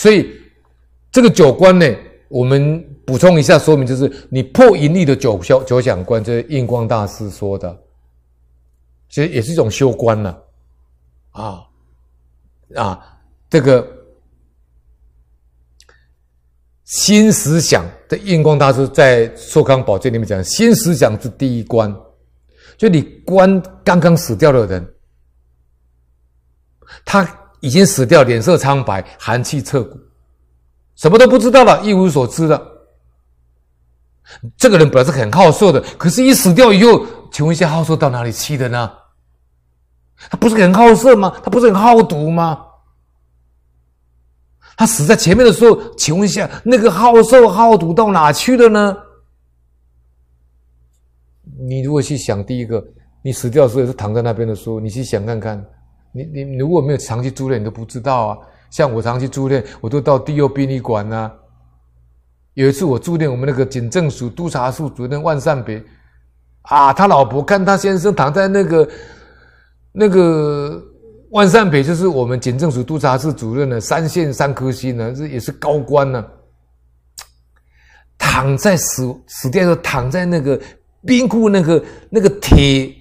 所以这个九关呢，我们补充一下说明，就是你破淫力的九消九想关，这是印光大师说的，其实也是一种修观了，啊啊，这个新思想的印光大师在《寿康宝鉴》里面讲，新思想是第一关，就你观刚刚死掉的人，他已经死掉，脸色苍白，寒气彻骨。什么都不知道了，一无所知了。这个人本来是很好色的，可是，一死掉以后，请问一下，好色到哪里去的呢？他不是很好色吗？他不是很好赌吗？他死在前面的时候，请问一下，那个好色好赌到哪去了呢？你如果去想，第一个，你死掉的时候也是躺在那边的时候，你去想看看，你你如果没有长期住院，你都不知道啊。像我长期住院，我都到第六殡仪馆呐。有一次我住院，我们那个警政署督察处主任万善别，啊，他老婆看他先生躺在那个那个万善别，就是我们警政署督察处主任的三线三颗星呢，这也是高官呢。躺在死死掉的时候，躺在那个冰库那个那个铁，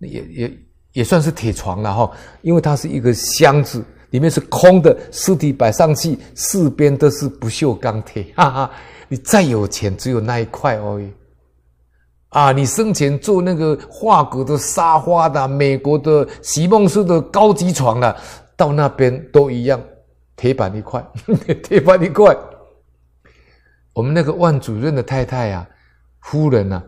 也也也算是铁床了哈，因为它是一个箱子。里面是空的，尸体摆上去，四边都是不锈钢铁，哈哈！你再有钱，只有那一块而已。啊，你生前坐那个法国的沙发的、美国的席梦思的高级床了，到那边都一样，铁板一块，铁板一块。我们那个万主任的太太啊，夫人啊，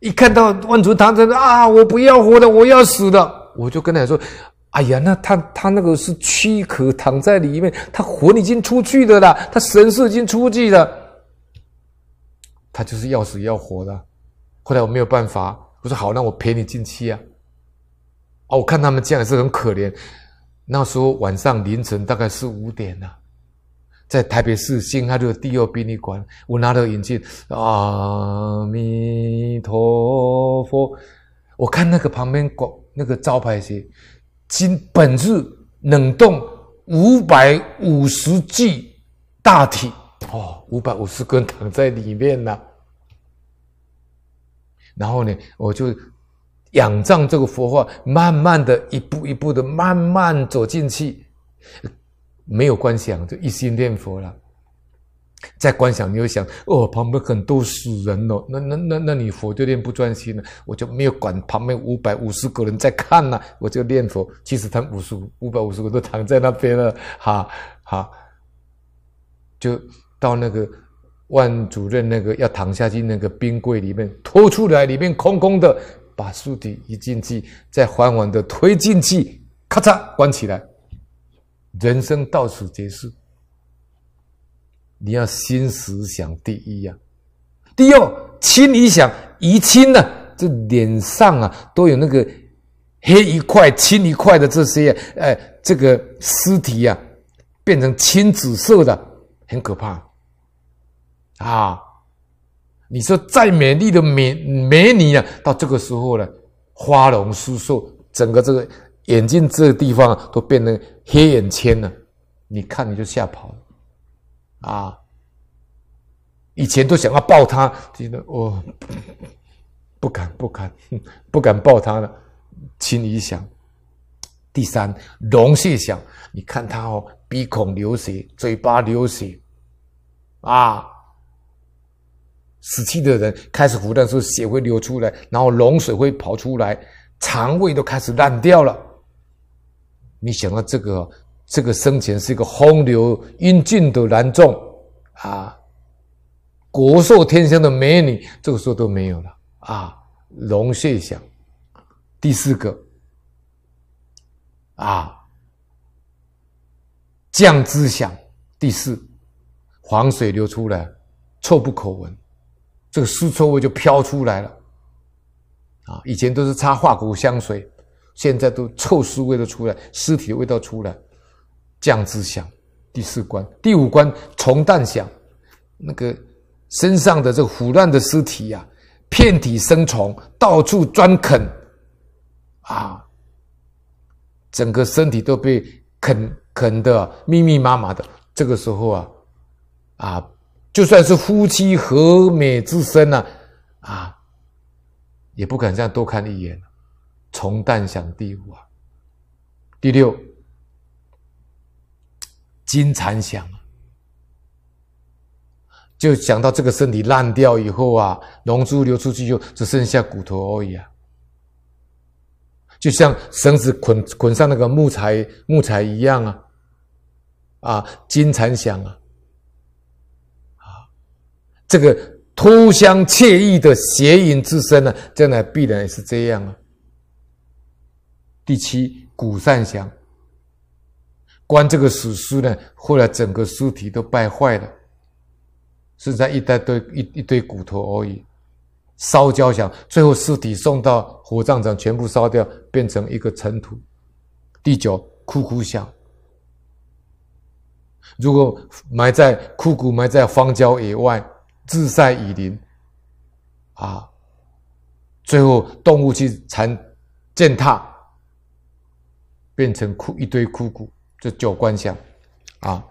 一看到万主任躺在那啊，我不要活了，我要死了，我就跟他说。哎呀，那他他那个是躯壳躺在里面，他魂已经出去的啦，他神识已经出去了，他就是要死要活的。后来我没有办法，我说好，那我陪你进去啊。哦，我看他们这样也是很可怜。那时候晚上凌晨大概是五点了，在台北市新海路第二殡仪馆，我拿着眼镜，阿弥佛，我看那个旁边广那个招牌写。今本日冷冻五百五十具大体哦，五百五十根躺在里面呢。然后呢，我就仰仗这个佛法，慢慢的一步一步的慢慢走进去，没有观想，就一心念佛了。在观想，你会想哦，旁边很多死人哦，那那那那你佛就念不专心了，我就没有管旁边五百五十个人在看呐，我就念佛。其实他们五十五百五十个都躺在那边了，哈哈，就到那个万主任那个要躺下去那个冰柜里面拖出来，里面空空的，把尸体一进去，再缓缓的推进去，咔嚓关起来，人生到此结束。你要心思想第一呀、啊，第二亲一想一亲呢，这脸上啊都有那个黑一块青一块的这些，哎，这个尸体呀、啊、变成青紫色的，很可怕啊！你说再美丽的美美女啊，到这个时候呢，花容失色，整个这个眼睛这个地方、啊、都变成黑眼圈了，你看你就吓跑了。啊！以前都想要抱他，觉得哦，不敢不敢 不敢抱他了。心里想，第三，龙血想，你看他哦，鼻孔流血，嘴巴流血，啊，死去的人开始腐烂的时候，血会流出来，然后龙水会跑出来，肠胃都开始烂掉了。你想到这个？这个生前是一个风流英俊的男众啊，国色天香的美女，这个时候都没有了啊。龙血响，第四个啊，降脂响，第四，黄水流出来，臭不可闻，这个尸臭味就飘出来了啊。以前都是擦化骨香水，现在都臭尸味都出来，尸体的味道出来。降脂想，第四关，第五关虫弹想，那个身上的这个腐烂的尸体呀、啊，遍体生虫，到处专啃，啊，整个身体都被啃啃的密密麻麻的，这个时候啊，啊，就算是夫妻和美之身啊，啊，也不敢这样多看一眼，从旦想第五啊。第六，金蝉响啊，就想到这个身体烂掉以后啊，龙珠流出去就只剩下骨头而已啊。就像绳子捆捆上那个木材木材一样啊，啊，金蝉响啊，啊，这个脱香惬意的邪淫之身呢，将来必然也是这样啊。第七，谷善想，观这个死尸呢，后来整个尸体都败坏了，剩下一大堆一一堆骨头而已。烧焦想，最后尸体送到火葬场，全部烧掉，变成一个尘土。第九，枯骨响，如果埋在枯骨，埋在荒郊野外，日晒雨淋，啊，最后动物去残践踏，变成枯一堆枯骨，这九观相，啊。